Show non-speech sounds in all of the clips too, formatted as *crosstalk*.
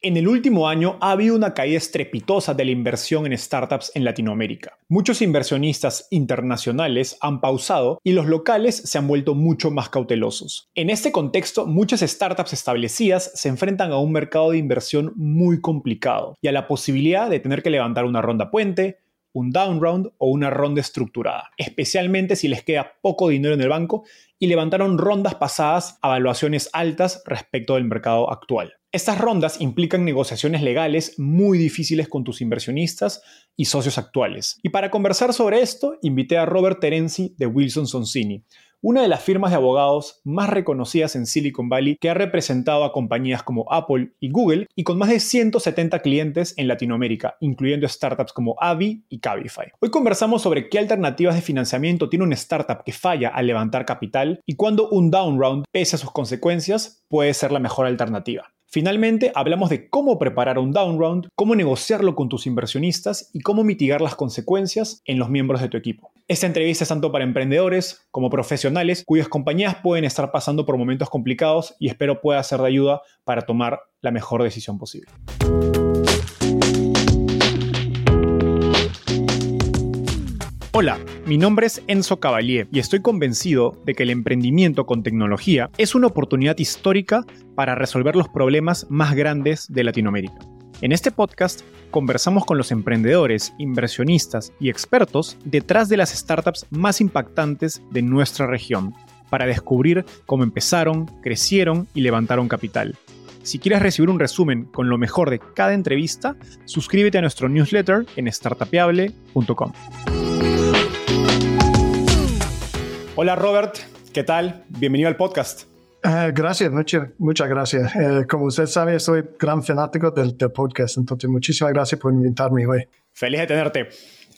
En el último año ha habido una caída estrepitosa de la inversión en startups en Latinoamérica. Muchos inversionistas internacionales han pausado y los locales se han vuelto mucho más cautelosos. En este contexto, muchas startups establecidas se enfrentan a un mercado de inversión muy complicado y a la posibilidad de tener que levantar una ronda puente, un down round o una ronda estructurada, especialmente si les queda poco dinero en el banco y levantaron rondas pasadas a valuaciones altas respecto del mercado actual. Estas rondas implican negociaciones legales muy difíciles con tus inversionistas y socios actuales. Y para conversar sobre esto, invité a Robert Terenzi de Wilson Sonsini, una de las firmas de abogados más reconocidas en Silicon Valley que ha representado a compañías como Apple y Google y con más de 170 clientes en Latinoamérica, incluyendo startups como Avi y Cabify. Hoy conversamos sobre qué alternativas de financiamiento tiene una startup que falla al levantar capital y cuándo un down round, pese a sus consecuencias, puede ser la mejor alternativa. Finalmente, hablamos de cómo preparar un down round, cómo negociarlo con tus inversionistas y cómo mitigar las consecuencias en los miembros de tu equipo. Esta entrevista es tanto para emprendedores como profesionales cuyas compañías pueden estar pasando por momentos complicados y espero pueda ser de ayuda para tomar la mejor decisión posible. Hola, mi nombre es Enzo Cavalier y estoy convencido de que el emprendimiento con tecnología es una oportunidad histórica para resolver los problemas más grandes de Latinoamérica. En este podcast conversamos con los emprendedores, inversionistas y expertos detrás de las startups más impactantes de nuestra región para descubrir cómo empezaron, crecieron y levantaron capital. Si quieres recibir un resumen con lo mejor de cada entrevista, suscríbete a nuestro newsletter en startapeable.com. Hola Robert, ¿qué tal? Bienvenido al podcast. Uh, gracias, muchas, muchas gracias. Uh, como usted sabe, soy gran fanático del, del, podcast, entonces muchísimas gracias por invitarme hoy. Feliz de tenerte.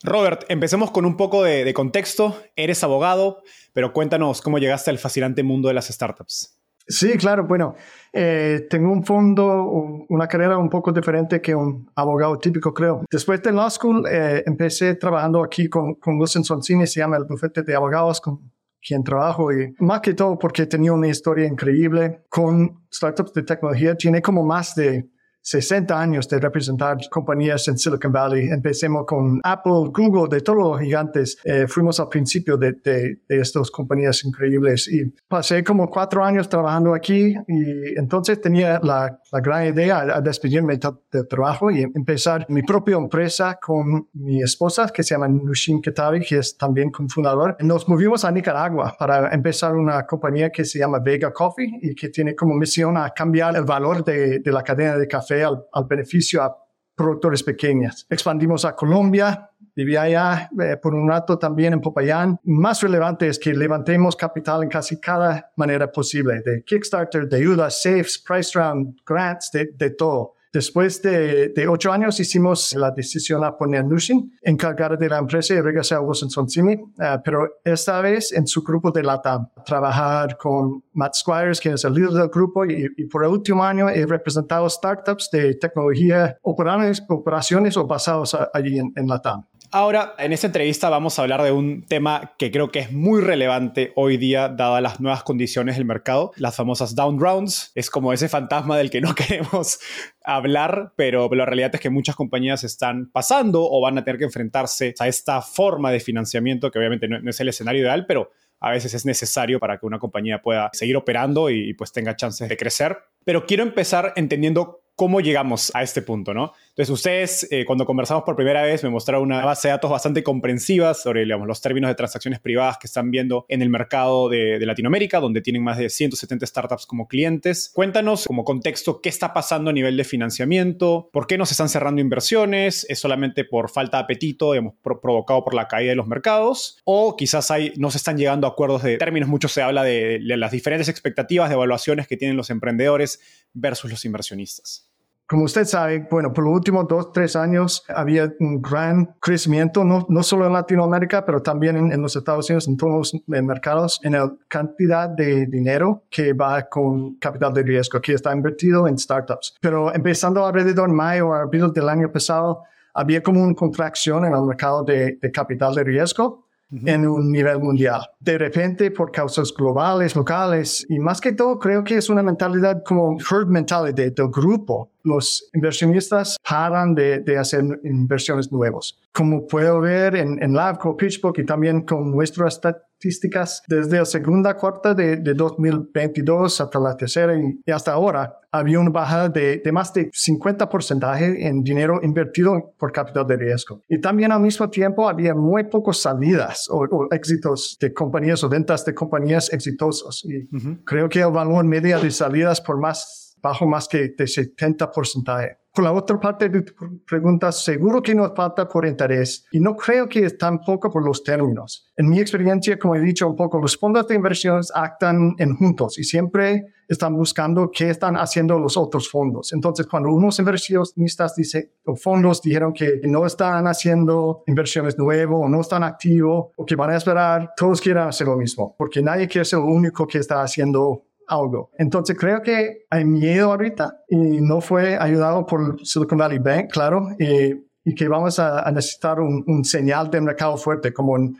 Robert, empecemos con un poco de, de contexto. Eres abogado, pero cuéntanos cómo llegaste al fascinante mundo de las startups. Sí, claro. Bueno, eh, tengo un fondo, una carrera un poco diferente que un abogado típico, creo. Después de law school, eh, empecé trabajando aquí con, con Wilson Sonsini, se llama el bufete de abogados, con quien trabajo y más que todo porque tenía una historia increíble con startups de tecnología. Tiene como más de 60 años de representar compañías en Silicon Valley. Empecemos con Apple, Google, de todos los gigantes. Eh, fuimos al principio de, de, de, estas compañías increíbles y pasé como cuatro años trabajando aquí y entonces tenía la, la gran idea de despedirme del trabajo y empezar mi propia empresa con mi esposa que se llama Nushin Ketavi, que es también cofundador. Nos movimos a Nicaragua para empezar una compañía que se llama Vega Coffee y que tiene como misión a cambiar el valor de, de la cadena de café al, al, beneficio a productores pequeños. Expandimos a Colombia, viví allá eh, por un rato también en Popayán. Más relevante es que levantemos capital en casi cada manera posible, de Kickstarter, de ayuda, safes, price round, grants, de, de todo. Después de, de, ocho años hicimos la decisión a poner Nushin encargada de la empresa y regresar a Wilson uh, pero esta vez en su grupo de LATAM. Trabajar con Matt Squires, que es el líder del grupo, y, y por el último año he representado startups de tecnología, operaciones, operaciones o basados allí en, en LATAM. Ahora, en esta entrevista vamos a hablar de un tema que creo que es muy relevante hoy día, dadas las nuevas condiciones del mercado, las famosas down rounds. Es como ese fantasma del que no *laughs* queremos hablar, pero la realidad es que muchas compañías están pasando o van a tener que enfrentarse a esta forma de financiamiento, que obviamente no, es el escenario ideal, pero a veces es necesario para que una compañía pueda seguir operando y pues tenga chances de crecer. Pero quiero empezar entendiendo cómo llegamos a este punto, ¿no? Entonces, ustedes, eh, cuando conversamos por primera vez, me mostraron una base de datos bastante comprensiva sobre digamos, los términos de transacciones privadas que están viendo en el mercado de, Latinoamérica, donde tienen más de 170 startups como clientes. Cuéntanos, como contexto, qué está pasando a nivel de financiamiento, por qué no se están cerrando inversiones, es solamente por falta de apetito, digamos, provocado por la caída de los mercados, o quizás hay, no se están llegando a acuerdos de términos, mucho se habla de las diferentes expectativas de evaluaciones que tienen los emprendedores versus los inversionistas. Como usted sabe, bueno, por los últimos dos, tres años había un gran crecimiento, no, no solo en Latinoamérica, pero también en, los Estados Unidos, en todos los mercados, en la cantidad de dinero que va con capital de riesgo, que está invertido en startups. Pero empezando alrededor de mayo o abril del año pasado, había como una contracción en el mercado de, de capital de riesgo en un nivel mundial. De repente, por causas globales, locales, y más que todo, creo que es una mentalidad como herd mentality del grupo. Los inversionistas paran de, de hacer inversiones nuevas. Como puedo ver en, en Labco, PitchBook y también con nuestras estadísticas, desde la segunda cuarta de, de 2022 hasta la tercera y, hasta ahora, había una bajada de, de más de 50% en dinero invertido por capital de riesgo. Y también al mismo tiempo había muy pocas salidas o, éxitos de compañías o ventas de compañías exitosas. Y creo que el valor medio de salidas por más bajo más que de 70%. Por la otra parte de tu pregunta, seguro que nos falta por interés y no creo que es tampoco por los términos. En mi experiencia, como he dicho un poco, los fondos de inversiones actan en juntos y siempre están buscando qué están haciendo los otros fondos. Entonces, cuando unos inversionistas dicen, o fondos dijeron que no están haciendo inversiones nuevas o no están activos o que van a esperar, todos quieren hacer lo mismo, porque nadie quiere ser el único que está haciendo algo. Entonces creo que hay miedo ahorita y no fue ayudado por Silicon Valley Bank, claro, y, que vamos a, necesitar un, señal de mercado fuerte como un,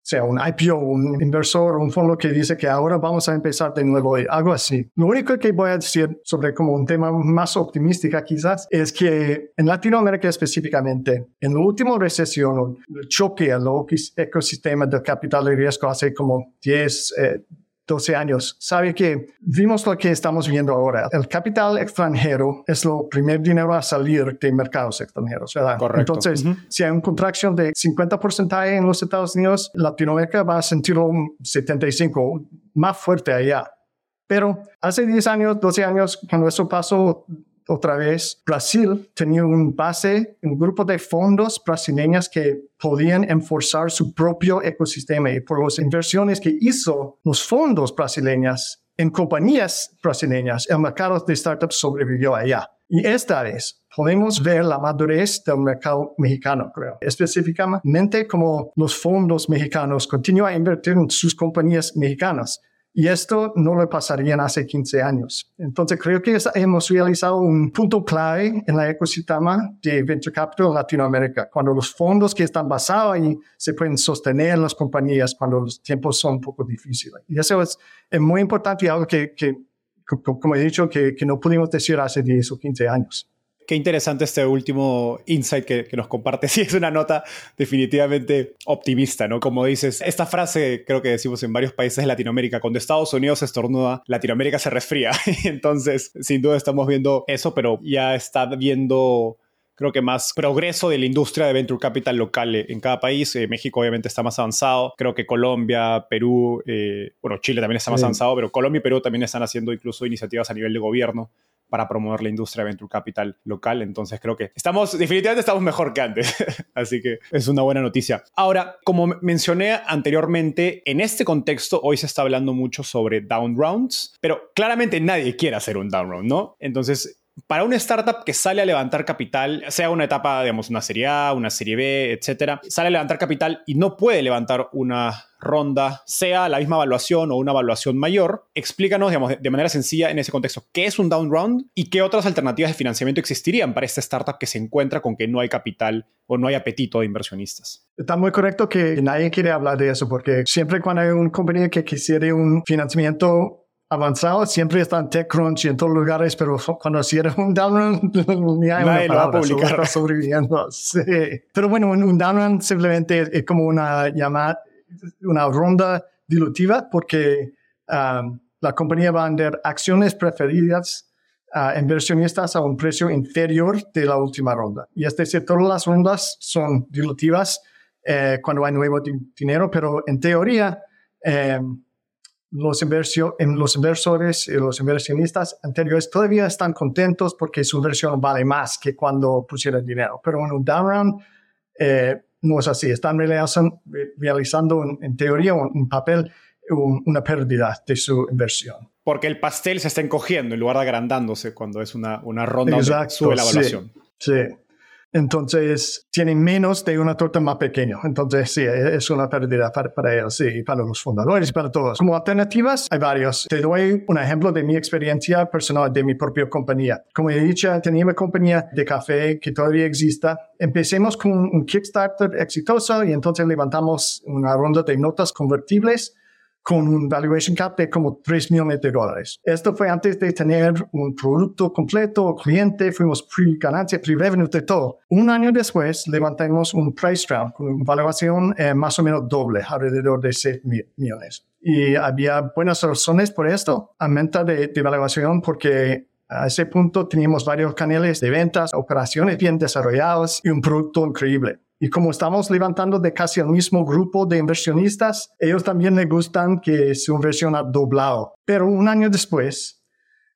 sea un IPO, un inversor, un fondo que dice que ahora vamos a empezar de nuevo, algo así. Lo único que voy a decir sobre como un tema más optimista quizás es que en Latinoamérica específicamente, en la última recesión, el choque al ecosistema del capital de riesgo hace como 10, 12 años, sabe que vimos lo que estamos viendo ahora. El capital extranjero es lo primer dinero a salir de mercados extranjeros, ¿verdad? Correcto. Entonces, si hay una contracción de 50% en los Estados Unidos, Latinoamérica va a sentirlo un 75% más fuerte allá. Pero hace 10 años, 12 años, cuando eso pasó, otra vez, Brasil tenía un base, un grupo de fondos brasileños que podían enforzar su propio ecosistema y por las inversiones que hizo los fondos brasileños en compañías brasileñas, el mercado de startups sobrevivió allá. Y esta vez podemos ver la madurez del mercado mexicano, creo. Específicamente como los fondos mexicanos continúan a invertir en sus compañías mexicanas y esto no lo pasarían hace 15 años. Entonces creo que hemos realizado un punto clave en la ecosistema de Venture Capital en Latinoamérica, cuando los fondos que están basados ahí se pueden sostener las compañías cuando los tiempos son un poco difíciles. Y eso es, muy importante y algo que, que como he dicho, que, que no pudimos decir hace 10 o 15 años. Qué interesante este último insight que, nos comparte. *laughs* Sí, es una nota definitivamente optimista, ¿no? Como dices, esta frase creo que decimos en varios países de Latinoamérica, cuando Estados Unidos estornuda, Latinoamérica se resfría. *laughs* Entonces, sin duda estamos viendo eso, pero ya está viendo creo que más progreso de la industria de venture capital local en cada país. Eh, México obviamente está más avanzado. Creo que Colombia, Perú, eh, bueno, Chile también está más avanzado, pero Colombia y Perú también están haciendo incluso iniciativas a nivel de gobierno para promover la industria venture capital local. Entonces creo que estamos, definitivamente estamos mejor que antes. *laughs* Así que es una buena noticia. Ahora, como mencioné anteriormente, en este contexto hoy se está hablando mucho sobre down rounds, pero claramente nadie quiere hacer un down round, ¿no? Entonces para una startup que sale a levantar capital, sea una etapa, digamos, una serie A, una serie B, etcétera, sale a levantar capital y no puede levantar una ronda, sea la misma evaluación o una evaluación mayor, explícanos, digamos, de manera sencilla en ese contexto, qué es un down round y qué otras alternativas de financiamiento existirían para esta startup que se encuentra con que no hay capital o no hay apetito de inversionistas. Está muy correcto que nadie quiere hablar de eso porque siempre cuando hay una compañía que quisiera un financiamiento avanzado siempre está en TechCrunch y en todos lugares, pero cuando cierra un downrun, *laughs* ni hay Nadie una palabra, lo está sobreviviendo. *laughs* Sí. Pero bueno, un, downrun simplemente es como una llamada, una ronda dilutiva porque um, la compañía va a vender acciones preferidas a inversionistas a un precio inferior de la última ronda. Y es decir, todas las rondas son dilutivas eh, cuando hay nuevo dinero, pero en teoría, eh, los, inversio, los inversores y los inversionistas anteriores todavía están contentos porque su inversión vale más que cuando pusieron dinero. Pero en un down round eh, no es así. Están realizando, realizando en, teoría, un, papel, una pérdida de su inversión. Porque el pastel se está encogiendo en lugar de agrandándose cuando es una, una ronda Exacto, sube la evaluación. sí. sí entonces tienen menos de una torta más pequeña. Entonces sí, e-, es una pérdida para, ellos, sí, para los fundadores, para todos. Como alternativas hay varios. Te doy un ejemplo de mi experiencia personal de mi propia compañía. Como he dicho, tenía una compañía de café que todavía exista. Empecemos con un Kickstarter exitoso y entonces levantamos una ronda de notas convertibles con un valuation cap de como 3 millones de dólares. Esto fue antes de tener un producto completo, cliente, fuimos pre-ganancia, pre-revenue, de todo. Un año después levantamos un price round con una valuación eh, más o menos doble, alrededor de 6 millones. Y había buenas razones por esto. Aumenta de, de valuación porque a ese punto teníamos varios canales de ventas, operaciones bien desarrollados y un producto increíble. Y como estamos levantando de casi el mismo grupo de inversionistas, ellos también les gustan que su inversión ha doblado. Pero un año después,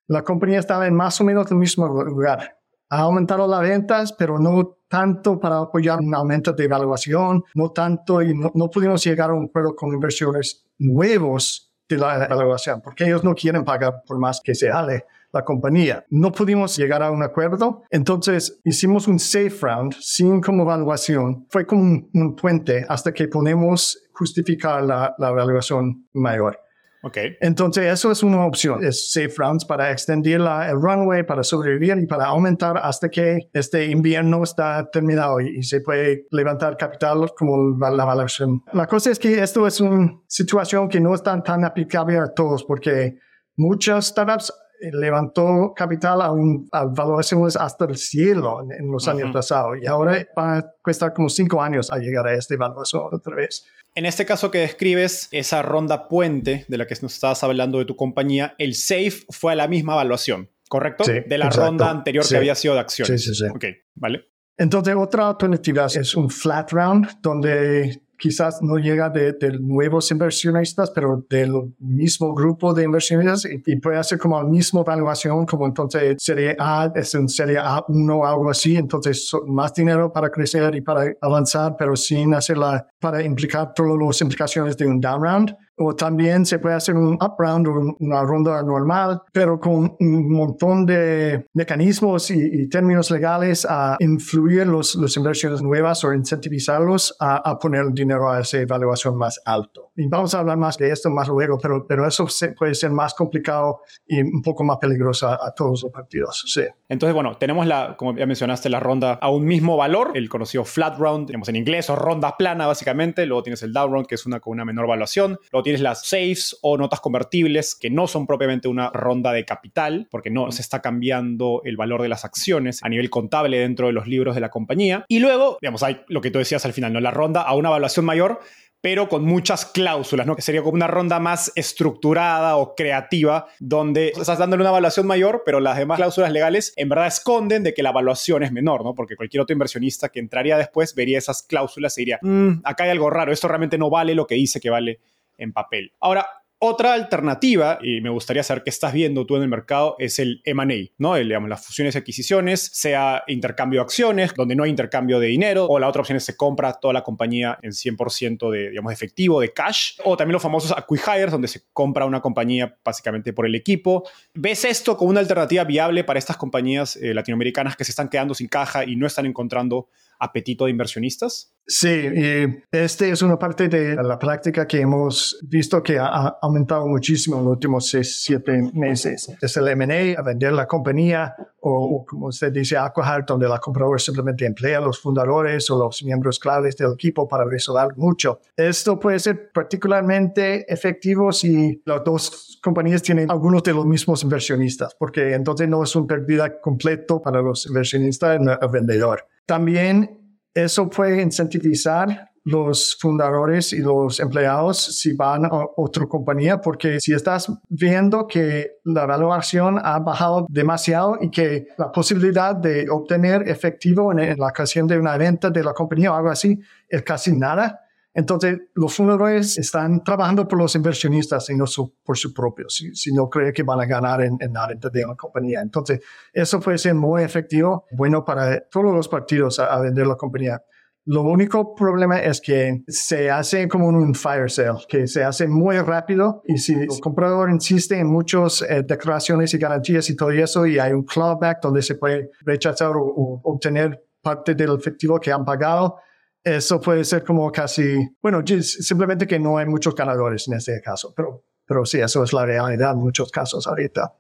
la compañía estaba en más o menos el mismo lugar. Ha aumentado las ventas, pero no tanto para apoyar un aumento de evaluación, no tanto y no, no pudimos llegar a un acuerdo con inversores nuevos de la evaluación, porque ellos no quieren pagar por más que se ale la compañía. No pudimos llegar a un acuerdo, entonces hicimos un safe round sin como evaluación. Fue como un, puente hasta que podemos justificar la, la evaluación mayor. Okay. Entonces, eso es una opción. Es safe rounds para extender la, el runway, para sobrevivir y para aumentar hasta que este invierno está terminado y, se puede levantar capital como la, la. La cosa es que esto es una situación que no es tan, tan aplicable a todos porque muchas startups levantó capital a, un, a valuaciones hasta el cielo en, los años pasados y ahora va a costar como cinco años a llegar a esta evaluación otra vez. En este caso que describes, esa ronda puente de la que nos estabas hablando de tu compañía, el SAFE fue a la misma evaluación, ¿correcto? Sí, de la ronda anterior que había sido de acciones. Sí, sí, sí. Ok, vale. Entonces, otra alternativa es un flat round, donde quizás no llega de, nuevos inversionistas, pero del mismo grupo de inversionistas y, puede hacer como la misma evaluación, como entonces serie A es un serie A1 o algo así, entonces más dinero para crecer y para avanzar, pero sin hacerla, para implicar todas las implicaciones de un down round o también se puede hacer un up round o una ronda normal, pero con un montón de mecanismos y, términos legales a influir los, los inversiones nuevas o incentivizarlos a, a, poner el dinero a esa evaluación más alto. Y vamos a hablar más de esto más luego, pero, pero eso puede ser más complicado y un poco más peligroso a, todos los partidos. Sí. Entonces, bueno, tenemos la, como ya mencionaste, la ronda a un mismo valor, el conocido flat round, tenemos en inglés, o ronda plana básicamente, luego tienes el down round, que es una con una menor valuación, luego tienes las safes o notas convertibles que no son propiamente una ronda de capital, porque no se está cambiando el valor de las acciones a nivel contable dentro de los libros de la compañía. Y luego, digamos, hay lo que tú decías al final, ¿no? La ronda a una evaluación mayor pero con muchas cláusulas, ¿no? Que sería como una ronda más estructurada o creativa, donde estás dándole una evaluación mayor, pero las demás cláusulas legales en verdad esconden de que la evaluación es menor, ¿no? Porque cualquier otro inversionista que entraría después vería esas cláusulas y diría, mm, acá hay algo raro, esto realmente no vale lo que dice que vale en papel. Ahora, Otra alternativa, y me gustaría saber qué estás viendo tú en el mercado, es el M&A, ¿no? Las fusiones y adquisiciones, sea intercambio de acciones, donde no hay intercambio de dinero, o la otra opción es se compra toda la compañía en 100% de, digamos, efectivo, de cash, o también los famosos acquihires, donde se compra una compañía básicamente por el equipo. ¿Ves esto como una alternativa viable para estas compañías eh, latinoamericanas que se están quedando sin caja y no están encontrando apetito de inversionistas? Sí, y este es una parte de la práctica que hemos visto que ha aumentado muchísimo en los últimos seis, siete meses. Es el M&A, a vender la compañía o, como usted dice, acquihire, donde la compradora simplemente emplea a los fundadores o los miembros claves del equipo para resolver mucho. Esto puede ser particularmente efectivo si las dos compañías tienen algunos de los mismos inversionistas, porque entonces no es un pérdida completo para los inversionistas y el vendedor. También eso puede incentivizar los fundadores y los empleados si van a otra compañía, porque si estás viendo que la evaluación ha bajado demasiado y que la posibilidad de obtener efectivo en, la ocasión de una venta de la compañía o algo así es casi nada, entonces, los fundadores están trabajando por los inversionistas y no por su propio, si, no creen que van a ganar en, nada de una compañía. Entonces, eso puede ser muy efectivo, bueno para todos los partidos a, vender la compañía. Lo único problema es que se hace como un fire sale, que se hace muy rápido y si el comprador insiste en muchas eh, declaraciones y garantías y todo eso y hay un clawback donde se puede rechazar o obtener parte del efectivo que han pagado, eso puede ser como casi, bueno, simplemente que no hay muchos ganadores en este caso, pero, pero sí, eso es la realidad en muchos casos ahorita.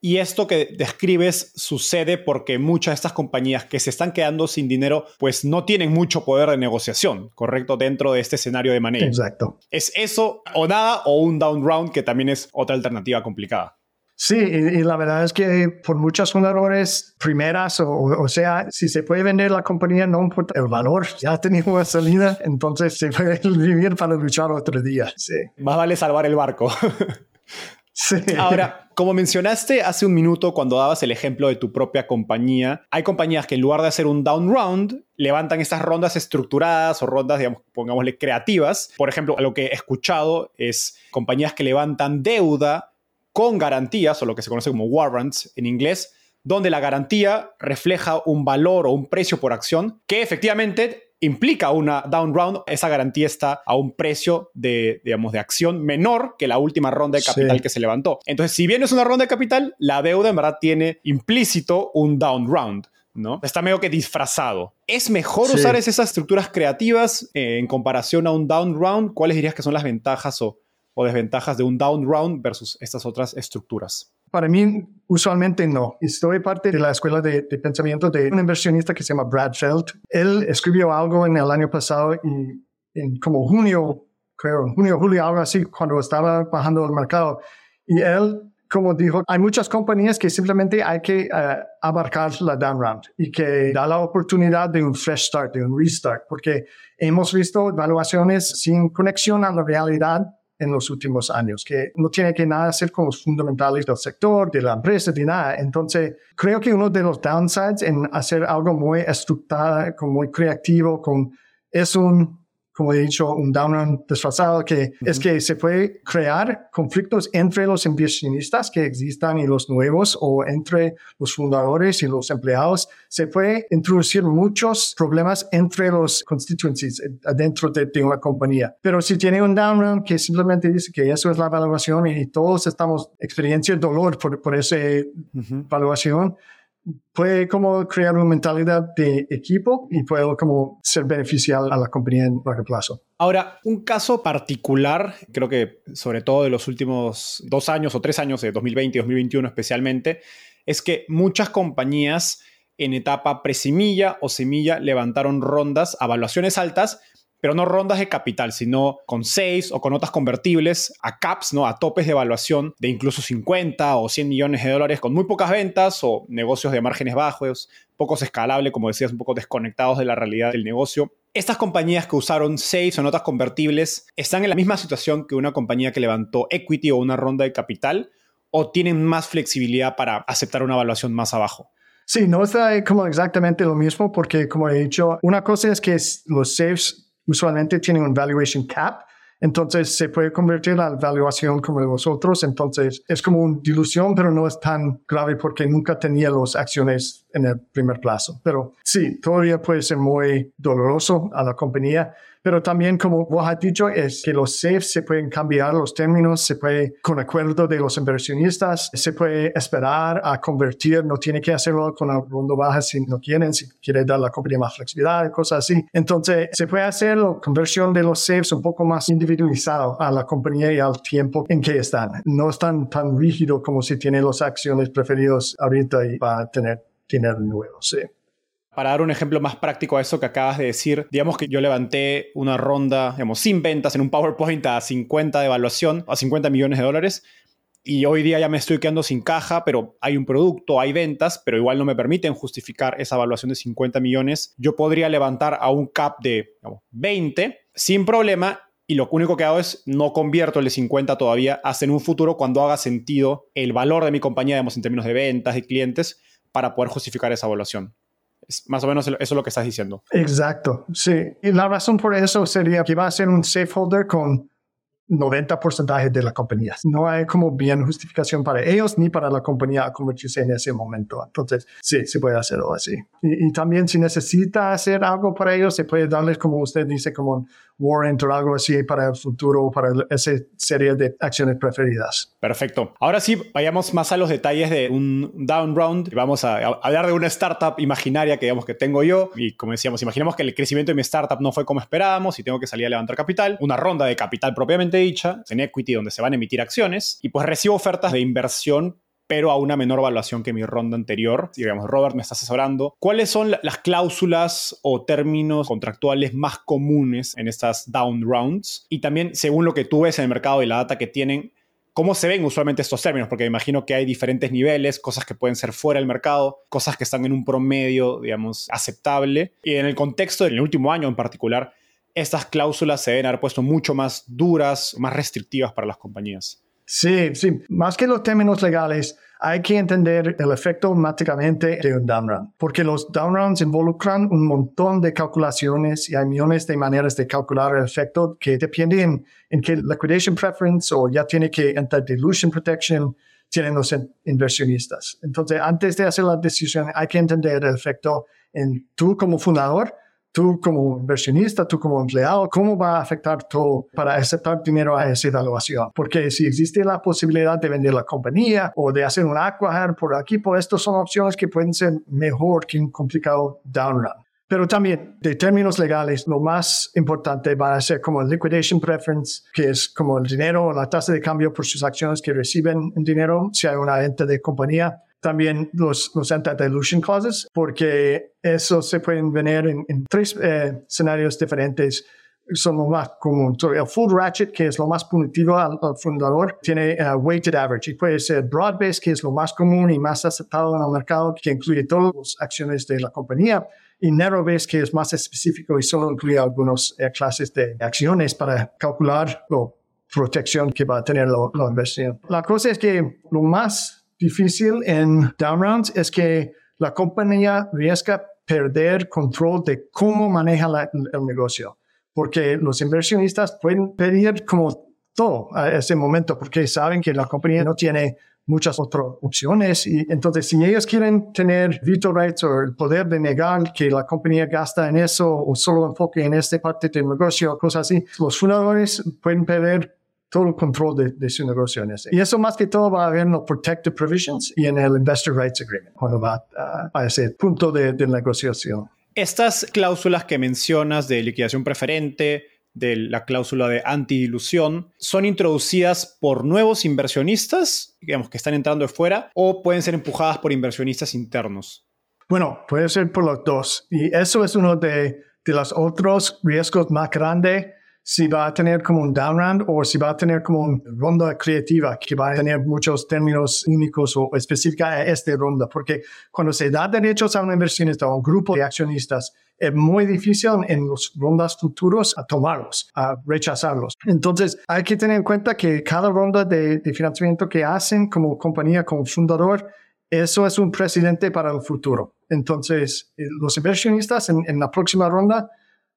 Y esto que describes sucede porque muchas de estas compañías que se están quedando sin dinero, pues no tienen mucho poder de negociación, ¿correcto? Dentro de este escenario de manera. Exacto. ¿Es eso o nada o un down round que también es otra alternativa complicada? Sí, y, la verdad es que por muchas fundadores primeras, o, o, sea, si se puede vender la compañía, no importa el valor, ya tenemos salida, entonces se puede *laughs* vivir para luchar otro día. Sí. Más vale salvar el barco. *laughs* sí. Ahora, como mencionaste hace un minuto cuando dabas el ejemplo de tu propia compañía, hay compañías que en lugar de hacer un down round, levantan estas rondas estructuradas o rondas, digamos, pongámosle creativas. Por ejemplo, lo que he escuchado es compañías que levantan deuda con garantías, o lo que se conoce como warrants en inglés, donde la garantía refleja un valor o un precio por acción que efectivamente implica una down round, esa garantía está a un precio de, digamos, de acción menor que la última ronda de capital que se levantó. Entonces, si bien es una ronda de capital, la deuda en verdad tiene implícito un down round. ¿no? Está medio que disfrazado. ¿Es mejor usar esas estructuras creativas eh, en comparación a un down round? ¿Cuáles dirías que son las ventajas o, o desventajas de un down round versus estas otras estructuras? Para mí, usualmente no. Estoy parte de la escuela de, pensamiento de un inversionista que se llama Brad Feld. Él escribió algo en el año pasado y en como junio, creo, junio, julio, algo así, cuando estaba bajando el mercado. Y él, como dijo, hay muchas compañías que simplemente hay que eh, abarcar la down round y que da la oportunidad de un fresh start, de un restart, porque hemos visto evaluaciones sin conexión a la realidad en los últimos años, que no tiene que nada hacer con los fundamentales del sector, de la empresa, de nada. Entonces, creo que uno de los downsides en hacer algo muy estructurado, muy creativo, con, es un como he dicho, un down disfrazado, que es que se puede crear conflictos entre los inversionistas que existan y los nuevos o entre los fundadores y los empleados. Se puede introducir muchos problemas entre los constituencies dentro de, una compañía. Pero si tiene un down que simplemente dice que eso es la evaluación y todos estamos experienciando dolor por, por esa evaluación, puede como crear una mentalidad de equipo y puede como ser beneficial a la compañía en largo plazo. Ahora, un caso particular, creo que sobre todo de los últimos dos años o tres años, de 2020 y 2021 especialmente, es que muchas compañías en etapa presemilla o semilla levantaron rondas a valuaciones altas, pero no rondas de capital, sino con seis o con otras convertibles a caps, ¿no? a topes de evaluación de incluso 50 o 100 millones de dólares con muy pocas ventas o negocios de márgenes bajos, pocos escalables, como decías, un poco desconectados de la realidad del negocio. Estas compañías que usaron seis o notas convertibles están en la misma situación que una compañía que levantó equity o una ronda de capital o tienen más flexibilidad para aceptar una evaluación más abajo. Sí, no está como exactamente lo mismo porque, como he dicho, una cosa es que los safes usualmente tienen un valuation cap entonces se puede convertir la evaluación como de los otros. Entonces es como una dilución, pero no es tan grave porque nunca tenía las acciones en el primer plazo. Pero sí, todavía puede ser muy doloroso a la compañía. Pero también, como vos has dicho, es que los SAFEs se pueden cambiar los términos, se puede, con acuerdo de los inversionistas, se puede esperar a convertir, no tiene que hacerlo con la ronda baja si no quieren, si quiere dar la compañía más flexibilidad, cosas así. Entonces, se puede hacer la conversión de los SAFEs un poco más individualizado a la compañía y al tiempo en que están. No es tan, rígido como si tiene las acciones preferidas ahorita y va a tener dinero nuevo, sí. Para dar un ejemplo más práctico a eso que acabas de decir, digamos que yo levanté una ronda, digamos, sin ventas en un PowerPoint a 50 de evaluación, a 50 millones de dólares, y hoy día ya me estoy quedando sin caja, pero hay un producto, hay ventas, pero igual no me permiten justificar esa evaluación de 50 millones. Yo podría levantar a un cap de digamos, 20 sin problema y lo único que hago es no convierto el de 50 todavía hasta en un futuro cuando haga sentido el valor de mi compañía, digamos, en términos de ventas y clientes, para poder justificar esa evaluación. Más o menos eso es lo que estás diciendo. Exacto, sí. Y la razón por eso sería que va a ser un safe holder con 90% de la compañía. No hay como bien justificación para ellos ni para la compañía a convertirse en ese momento. Entonces, sí, se puede hacerlo así. Y, y, también si necesita hacer algo para ellos, se puede darles, como usted dice, como un warrant o algo así para el futuro, para esa serie de acciones preferidas. Perfecto. Ahora sí, vayamos más a los detalles de un down round. Vamos a, hablar de una startup imaginaria que digamos que tengo yo. Y como decíamos, imaginemos que el crecimiento de mi startup no fue como esperábamos y tengo que salir a levantar capital. Una ronda de capital propiamente dicha, en equity donde se van a emitir acciones. Y pues recibo ofertas de inversión pero a una menor valuación que mi ronda anterior. Digamos, Robert me está asesorando. ¿Cuáles son las cláusulas o términos contractuales más comunes en estas down rounds? Y también, según lo que tú ves en el mercado y la data que tienen, ¿cómo se ven usualmente estos términos? Porque me imagino que hay diferentes niveles, cosas que pueden ser fuera del mercado, cosas que están en un promedio, digamos, aceptable. Y en el contexto del último año en particular, estas cláusulas se deben haber puesto mucho más duras, más restrictivas para las compañías. Sí, sí. Más que los términos legales, hay que entender el efecto automáticamente de un down round, porque los down rounds involucran un montón de calculaciones y hay millones de maneras de calcular el efecto que dependen en qué liquidation preference o ya tiene que entrar dilution protection tienen los inversionistas. Entonces, antes de hacer la decisión, hay que entender el efecto en tú como fundador tú como inversionista, tú como empleado, ¿cómo va a afectar todo para aceptar dinero a esa evaluación? Porque si existe la posibilidad de vender la compañía o de hacer un aquajar por aquí, pues estas son opciones que pueden ser mejor que un complicado down run. Pero también, de términos legales, lo más importante va a ser como el liquidation preference, que es como el dinero o la tasa de cambio por sus acciones que reciben en dinero si hay una ente de compañía también los, los anti-dilution clauses, porque eso se pueden venir en, tres eh, escenarios diferentes son lo más común. el full ratchet, que es lo más punitivo al, fundador, tiene uh, weighted average y puede ser broad base, que es lo más común y más aceptado en el mercado, que incluye todas las acciones de la compañía, y narrow base, que es más específico y solo incluye algunas eh, clases de acciones para calcular la protección que va a tener la inversión. La cosa es que lo más difícil en down rounds es que la compañía riesga perder control de cómo maneja el negocio, porque los inversionistas pueden pedir como todo a ese momento, porque saben que la compañía no tiene muchas otras opciones y entonces si ellos quieren tener veto rights o el poder de negar que la compañía gasta en eso o solo enfoque en esta parte del negocio, cosas así, los fundadores pueden perder todo el control de, su negocio en ese. Y eso más que todo va a haber en los protective provisions y en el investor rights agreement cuando va a, ese punto de, de negociación. Estas cláusulas que mencionas de liquidación preferente, de la cláusula de antidilución, son introducidas por nuevos inversionistas, digamos, que están entrando de fuera, o pueden ser empujadas por inversionistas internos. Bueno, puede ser por los dos. Y eso es uno de, de los otros riesgos más grandes si va a tener como un down round o si va a tener como una ronda creativa que va a tener muchos términos únicos o específicos a esta ronda. Porque cuando se da derechos a un inversionista o a un grupo de accionistas, es muy difícil en las rondas futuros a tomarlos, a rechazarlos. Entonces, hay que tener en cuenta que cada ronda de, financiamiento que hacen como compañía, como fundador, eso es un precedente para el futuro. Entonces, eh, los inversionistas en la próxima ronda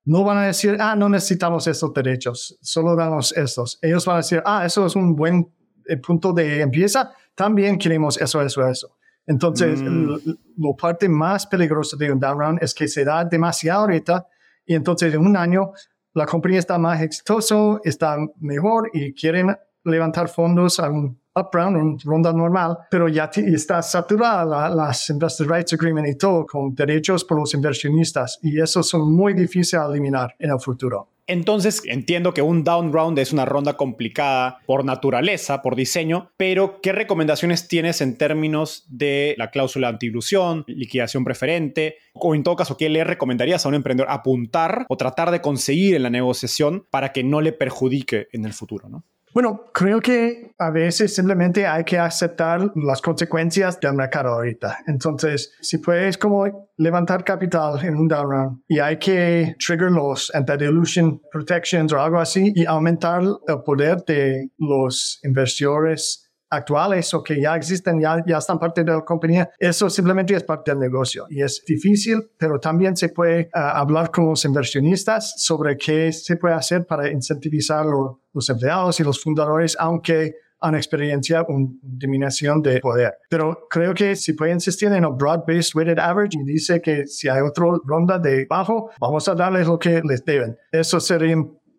no van a decir, ah, no necesitamos estos derechos, solo damos estos. Ellos van a decir, ah, eso es un buen eh, punto de empieza, también queremos eso, eso, eso. Entonces, mm. lo parte más peligrosa de un down round es que se da demasiado ahorita y entonces en un año la compañía está más exitoso, está mejor y quieren levantar fondos a un up round, ronda normal, pero ya está saturada las Investor Rights Agreement y todo con derechos por los inversionistas y eso son muy difíciles de eliminar en el futuro. Entonces entiendo que un down round es una ronda complicada por naturaleza, por diseño, pero ¿qué recomendaciones tienes en términos de la cláusula anti-ilusión, liquidación preferente? O en todo caso, ¿qué le recomendarías a un emprendedor apuntar o tratar de conseguir en la negociación para que no le perjudique en el futuro? ¿no? Bueno, creo que a veces simplemente hay que aceptar las consecuencias del mercado ahorita. Entonces, si puedes como levantar capital en un down round y hay que trigger los anti-dilution protections o algo así y aumentar el poder de los inversores actuales o que ya existen, ya, ya están parte de la compañía, eso simplemente es parte del negocio y es difícil, pero también se puede ah, hablar con los inversionistas sobre qué se puede hacer para incentivizar los empleados y los fundadores, aunque han experiencia una disminución de poder. Pero creo que si puede insistir en el broad-based weighted average y dice que si hay otra ronda de bajo, vamos a darles lo que les deben. Eso sería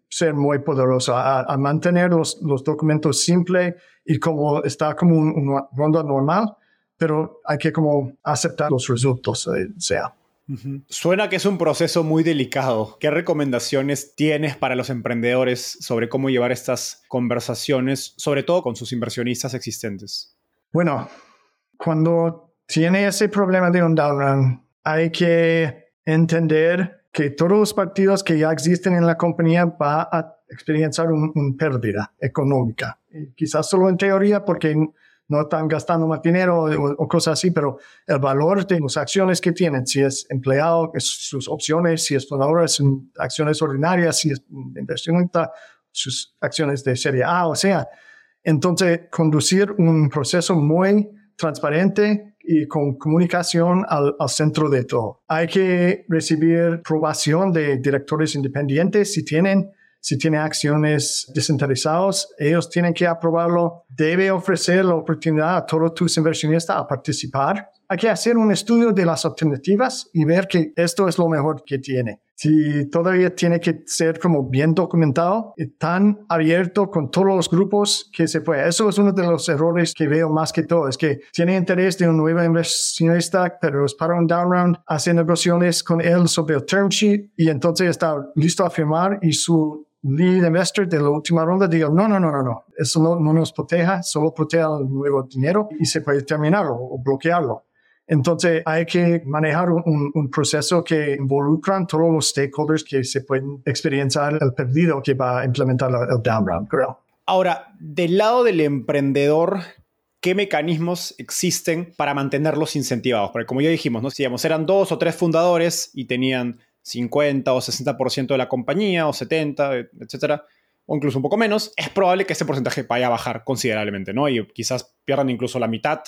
ser muy poderoso, a, mantener los, los, documentos simples y como está como una ronda normal, pero hay que como aceptar los resultados, eh, sea. Suena que es un proceso muy delicado. ¿Qué recomendaciones tienes para los emprendedores sobre cómo llevar estas conversaciones, sobre todo con sus inversionistas existentes? Bueno, cuando tiene ese problema de un down hay que entender que todos los partidos que ya existen en la compañía va a experienciar una un pérdida económica. quizás solo en teoría porque no están gastando más dinero o, cosas así, pero el valor de las acciones que tienen, si es empleado, sus opciones, si es fundador, acciones ordinarias, si es inversionista, sus acciones de serie A, o sea, entonces conducir un proceso muy transparente y con comunicación al, centro de todo. Hay que recibir aprobación de directores independientes si tienen si tienen acciones desinteresados, ellos tienen que aprobarlo. Debe ofrecer la oportunidad a todos tus inversionistas a participar. Hay que hacer un estudio de las alternativas y ver que esto es lo mejor que tiene si todavía tiene que ser como bien documentado y tan abierto con todos los grupos que se puede. Eso es uno de los errores que veo más que todo, es que tiene interés de un nuevo inversionista, pero es para un down round, hace negociaciones con él sobre el term sheet y entonces está listo a firmar y su lead investor de la última ronda diga, no, no, no, no, no, eso no, no nos proteja, solo protege el nuevo dinero y se puede terminarlo o bloquearlo. Entonces hay que manejar un, proceso que involucra todos los stakeholders que se pueden experienciar el perdido que va a implementar el down round, creo. Ahora, del lado del emprendedor, ¿qué mecanismos existen para mantenerlos incentivados? Porque como ya dijimos, ¿no? si eran dos o tres fundadores y tenían 50 o 60% de la compañía o 70, etcétera, o incluso un poco menos, es probable que ese porcentaje vaya a bajar considerablemente, ¿no? Y quizás pierdan incluso la mitad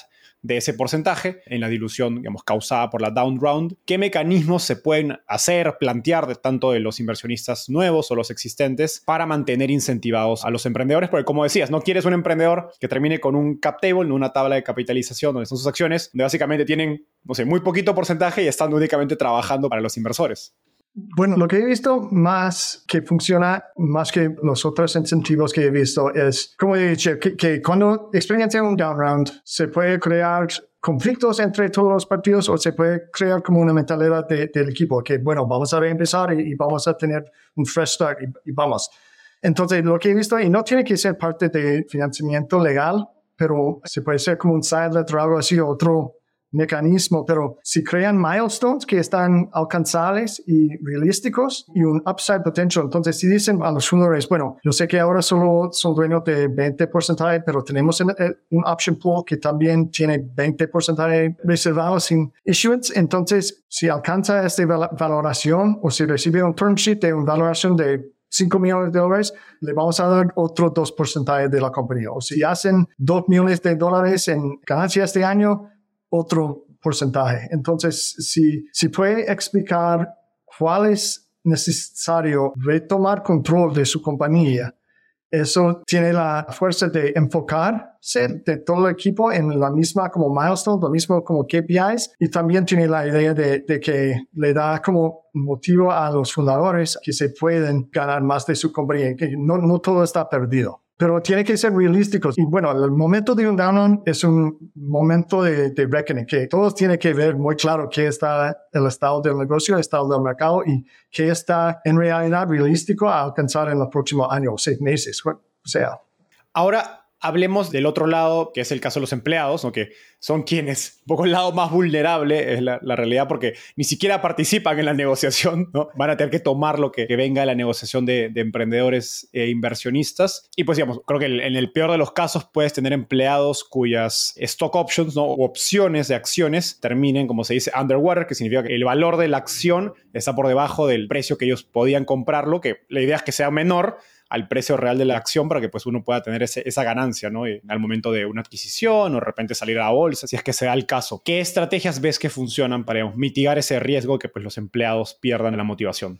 de ese porcentaje en la dilución, digamos, causada por la down round. ¿Qué mecanismos se pueden hacer, plantear de tanto de los inversionistas nuevos o los existentes para mantener incentivados a los emprendedores? Porque como decías, no quieres un emprendedor que termine con un cap table, una tabla de capitalización donde están sus acciones, donde básicamente tienen, no sé, muy poquito porcentaje y están únicamente trabajando para los inversores. Bueno, lo que he visto más que funciona, más que los otros incentivos que he visto, es, como he dicho, que, cuando experiencia un down round, se puede crear conflictos entre todos los partidos o se puede crear como una mentalidad del equipo, que bueno, vamos a reempezar y, vamos a tener un fresh start y, y, vamos. Entonces, lo que he visto, y no tiene que ser parte de financiamiento legal, pero se puede ser como un side letter o algo así, otro mecanismo, pero si crean milestones que están alcanzables y realísticos y un upside potential, entonces si dicen a los fundadores, bueno, yo sé que ahora solo son dueños de 20%, pero tenemos un option pool que también tiene 20% reservado sin issuance, entonces si alcanza esta valoración o si recibe un term sheet de una valoración de 5 millones de dólares, le vamos a dar otro 2% de la compañía. O si hacen 2 millones de dólares en ganancias este año, otro porcentaje. Entonces, si, si puede explicar cuáles necesario retomar control de su compañía, eso tiene la fuerza de enfocarse de todo el equipo en la misma como milestone, lo mismo como KPIs, y también tiene la idea de, de, que le da como motivo a los fundadores que se pueden ganar más de su compañía, que no, no todo está perdido pero tiene que ser realísticos. Y bueno, el momento de un down es un momento de, de, reckoning, que todos tienen que ver muy claro qué está el estado del negocio, el estado del mercado y qué está en realidad realístico a alcanzar en los próximos años, seis meses, o sea. Ahora, Hablemos del otro lado, que es el caso de los empleados, ¿no? que son quienes, un poco el lado más vulnerable es la, realidad, porque ni siquiera participan en la *laughs* negociación, van a tener que tomar lo que, venga de la negociación de, emprendedores e inversionistas. Y pues digamos, creo que en el peor de los casos puedes tener empleados cuyas stock options ¿no? o opciones de acciones terminen, como se dice, underwater, que significa que el valor de la acción está por debajo del precio que ellos podían comprarlo, que la idea es que sea menor, al precio real de la acción para que pues uno pueda tener esa ganancia, ¿no? al momento de una adquisición o de repente salir a la bolsa, si es que se da el caso. ¿Qué estrategias ves que funcionan para mitigar ese riesgo que pues los empleados pierdan la motivación?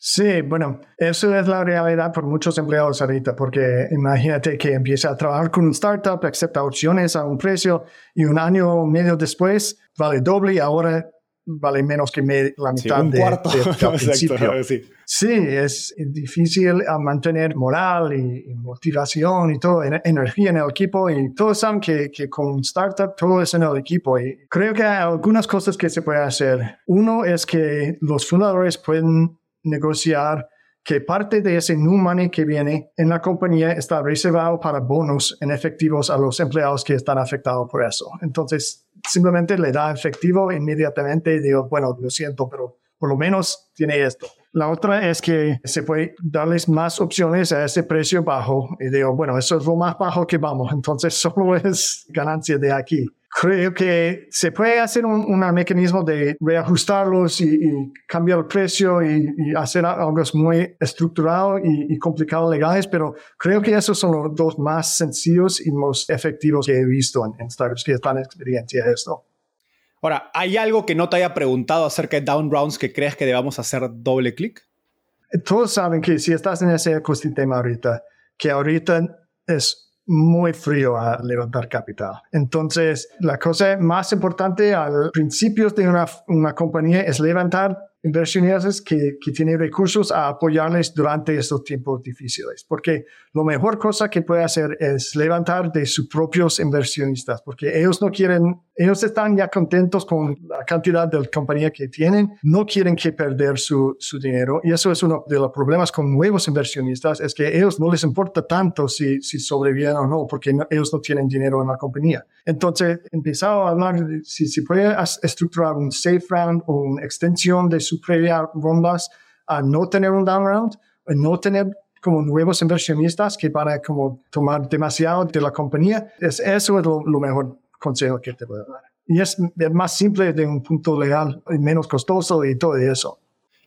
Sí, bueno, eso es la realidad por muchos empleados ahorita, porque imagínate que empieza a trabajar con un startup, acepta opciones a un precio y un año o medio después vale doble y ahora vale menos que la mitad de, cuarto. *laughs* principio. sí. sí. es difícil mantener moral y, motivación y todo, energía en el equipo y todos saben que, que con un startup todo es en el equipo y creo que hay algunas cosas que se puede hacer. Uno es que los fundadores pueden negociar que parte de ese new money que viene en la compañía está reservado para bonos en efectivos a los empleados que están afectados por eso. Entonces, simplemente le da efectivo inmediatamente y digo, bueno, lo siento, pero por lo menos tiene esto. La otra es que se puede darles más opciones a ese precio bajo y digo, bueno, eso es lo más bajo que vamos, entonces *laughs* solo es ganancia de aquí creo que se puede hacer un, mecanismo de reajustarlos y, cambiar el precio y, hacer algo muy estructurado y, complicado legales, pero creo que esos son los dos más sencillos y más efectivos que he visto en, startups que están en experiencia esto. Ahora, ¿hay algo que no te haya preguntado acerca de down rounds que creas que debamos hacer doble clic? Todos saben que si estás en ese ecosistema ahorita, que ahorita es muy frío a levantar capital. Entonces, la cosa más importante al principio de una, una compañía es levantar inversionistas que, que tienen recursos a apoyarles durante estos tiempos difíciles. Porque lo mejor cosa que puede hacer es levantar de sus propios inversionistas, porque ellos no quieren, ellos están ya contentos con la cantidad de compañía que tienen, no quieren que perder su, su dinero. Y eso es uno de los problemas con nuevos inversionistas, es que ellos no les importa tanto si, si sobreviven o no, porque ellos no tienen dinero en la compañía. Entonces, empezado a hablar de si se puede estructurar un safe round o una extensión de su previa rondas a no tener un down round, a no tener como nuevos inversionistas que van a como tomar demasiado de la compañía. Es, eso es lo, mejor consejo que te a dar. Y es, es más simple de un punto legal y menos costoso y todo eso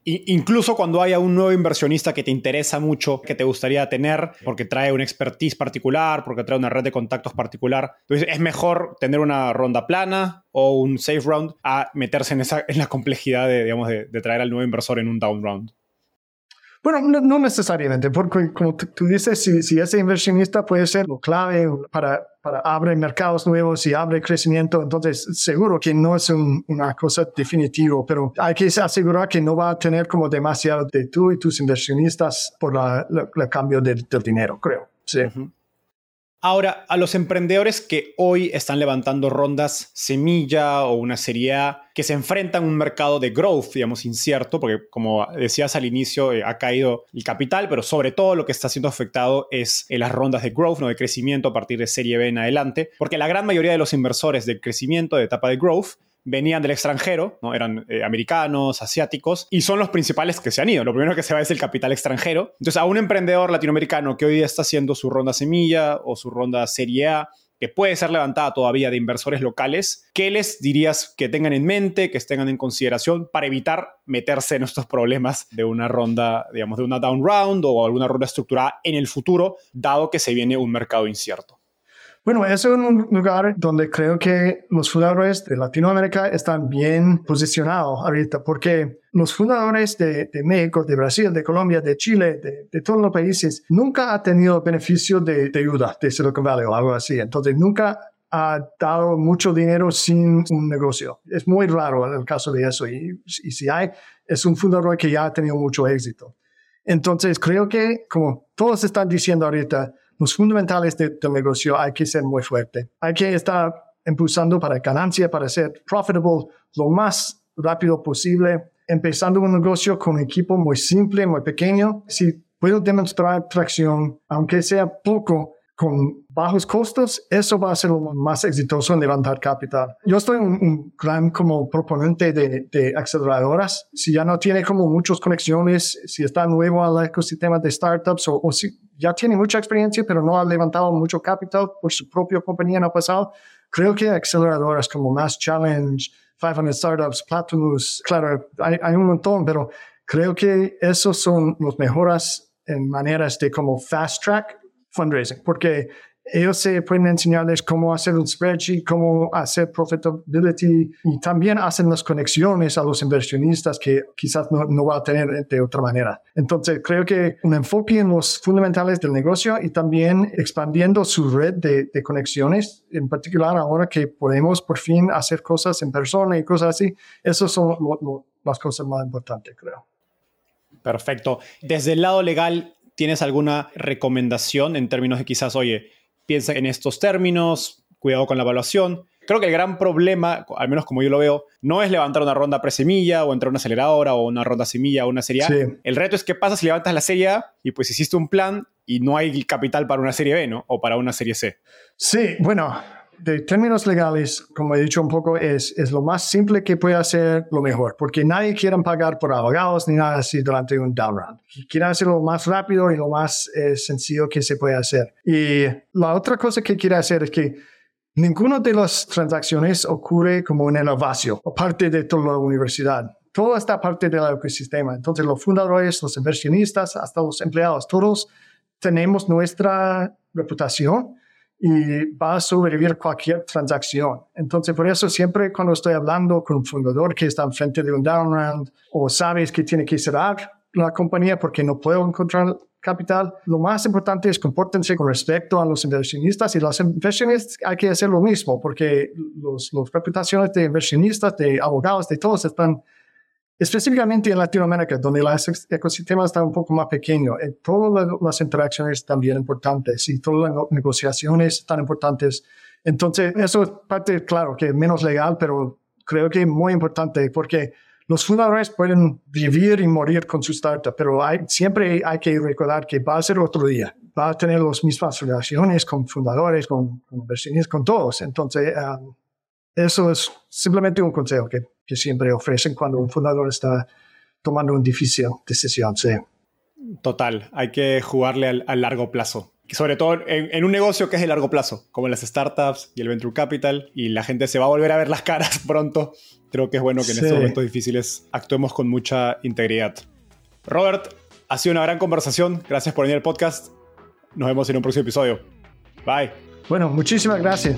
incluso cuando haya un nuevo inversionista que te interesa mucho, que te gustaría tener, porque trae una expertise particular, porque trae una red de contactos particular, es mejor tener una ronda plana o un safe round a meterse en, esa, en la complejidad de, digamos, de traer al nuevo inversor en un down round. Bueno, no, necesariamente, porque como tú dices, si, ese inversionista puede ser lo clave para, para abrir mercados nuevos y abre crecimiento, entonces seguro que no es una cosa definitiva, pero hay que asegurar que no va a tener como demasiado de tú y tus inversionistas por el cambio del, dinero, creo. Sí. Ahora, a los emprendedores que hoy están levantando rondas semilla o una serie A, que se enfrentan a un mercado de growth, digamos, incierto, porque como decías al inicio, eh, ha caído el capital, pero sobre todo lo que está siendo afectado es eh, las rondas de growth, no de crecimiento a partir de serie B en adelante, porque la gran mayoría de los inversores de crecimiento, de etapa de growth, venían del extranjero, ¿no? eran eh, americanos, asiáticos, y son los principales que se han ido. Lo primero que se va es el capital extranjero. Entonces, a un emprendedor latinoamericano que hoy día está haciendo su ronda semilla o su ronda serie A, que puede ser levantada todavía de inversores locales, ¿qué les dirías que tengan en mente, que tengan en consideración para evitar meterse en estos problemas de una ronda, digamos, de una down round o alguna ronda estructurada en el futuro, dado que se viene un mercado incierto? Bueno, es un lugar donde creo que los fundadores de Latinoamérica están bien posicionados ahorita, porque los fundadores de, México, de Brasil, de Colombia, de Chile, de, todos los países, nunca ha tenido beneficio de, ayuda de Silicon Valley o algo así. Entonces, nunca ha dado mucho dinero sin un negocio. Es muy raro el caso de eso. Y, y si hay, es un fundador que ya ha tenido mucho éxito. Entonces, creo que, como todos están diciendo ahorita, los fundamentales del negocio hay que ser muy fuerte. Hay que estar impulsando para ganancia, para ser profitable lo más rápido posible, empezando un negocio con un equipo muy simple, muy pequeño. Si puedo demostrar tracción, aunque sea poco, con bajos costos, eso va a ser lo más exitoso en levantar capital. Yo estoy un, gran como proponente de, de, aceleradoras. Si ya no tiene como muchas conexiones, si está nuevo al ecosistema de startups o, o si ya tiene mucha experiencia, pero no ha levantado mucho capital por su propia compañía en el pasado, creo que aceleradoras como Mass Challenge, 500 Startups, Platinum, claro, hay, hay un montón, pero creo que esos son los mejores en maneras de como fast track fundraising, porque ellos se pueden enseñarles cómo hacer un spreadsheet, cómo hacer profitability y también hacen las conexiones a los inversionistas que quizás no, no va a tener de otra manera. Entonces, creo que un enfoque en los fundamentales del negocio y también expandiendo su red de, de conexiones, en particular ahora que podemos por fin hacer cosas en persona y cosas así, esas son las cosas más importantes, creo. Perfecto. Desde el lado legal, ¿tienes alguna recomendación en términos de quizás, oye, piensa en estos términos, cuidado con la evaluación. Creo que el gran problema, al menos como yo lo veo, no es levantar una ronda pre-semilla o entrar a una aceleradora o una ronda semilla o una serie A. El reto es qué pasa si levantas la serie A y pues hiciste un plan y no hay capital para una serie B, ¿no? O para una serie C. Sí, bueno, de términos legales, como he dicho un poco, es, es lo más simple que puede hacer lo mejor, porque nadie quiere pagar por abogados ni nada así durante un down round. Quieren hacerlo lo más rápido y lo más eh, sencillo que se puede hacer. Y la otra cosa que quiere hacer es que ninguna de las transacciones ocurre como el vacío, aparte de toda la universidad. Todo está parte del ecosistema. Entonces, los fundadores, los inversionistas, hasta los empleados, todos tenemos nuestra reputación y va a sobrevivir cualquier transacción. Entonces, por eso siempre cuando estoy hablando con un fundador que está enfrente de un down round o sabes que tiene que cerrar la compañía porque no puedo encontrar capital, lo más importante es compórtense con respecto a los inversionistas y los inversionistas hay que hacer lo mismo porque los, las reputaciones de inversionistas, de abogados, de todos están específicamente en Latinoamérica, donde el ecosistema está un poco más pequeño. Eh, todas las interacciones también importantes y todas las negociaciones están importantes. Entonces, eso es parte, claro, que menos legal, pero creo que muy importante porque los fundadores pueden vivir y morir con su startup, pero siempre hay que recordar que va a ser otro día. Va a tener las mismas relaciones con fundadores, con, inversionistas, con todos. Entonces, um, eso es simplemente un consejo que, que, siempre ofrecen cuando un fundador está tomando una difícil decisión. Sí. Total, hay que jugarle al, largo plazo. Sobre todo en, un negocio que es de largo plazo, como las startups y el venture capital, y la gente se va a volver a ver las caras *laughs* pronto. Creo que es bueno que en estos momentos difíciles actuemos con mucha integridad. Robert, ha sido una gran conversación. Gracias por venir al podcast. Nos vemos en un próximo episodio. Bye. Bueno, muchísimas gracias.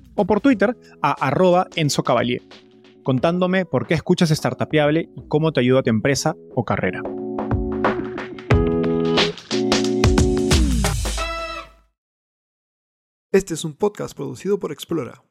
o por Twitter a arroba Enzo Cavalier, contándome por qué escuchas Startupiable y cómo te ayuda a tu empresa o carrera. Este es un podcast producido por Explora.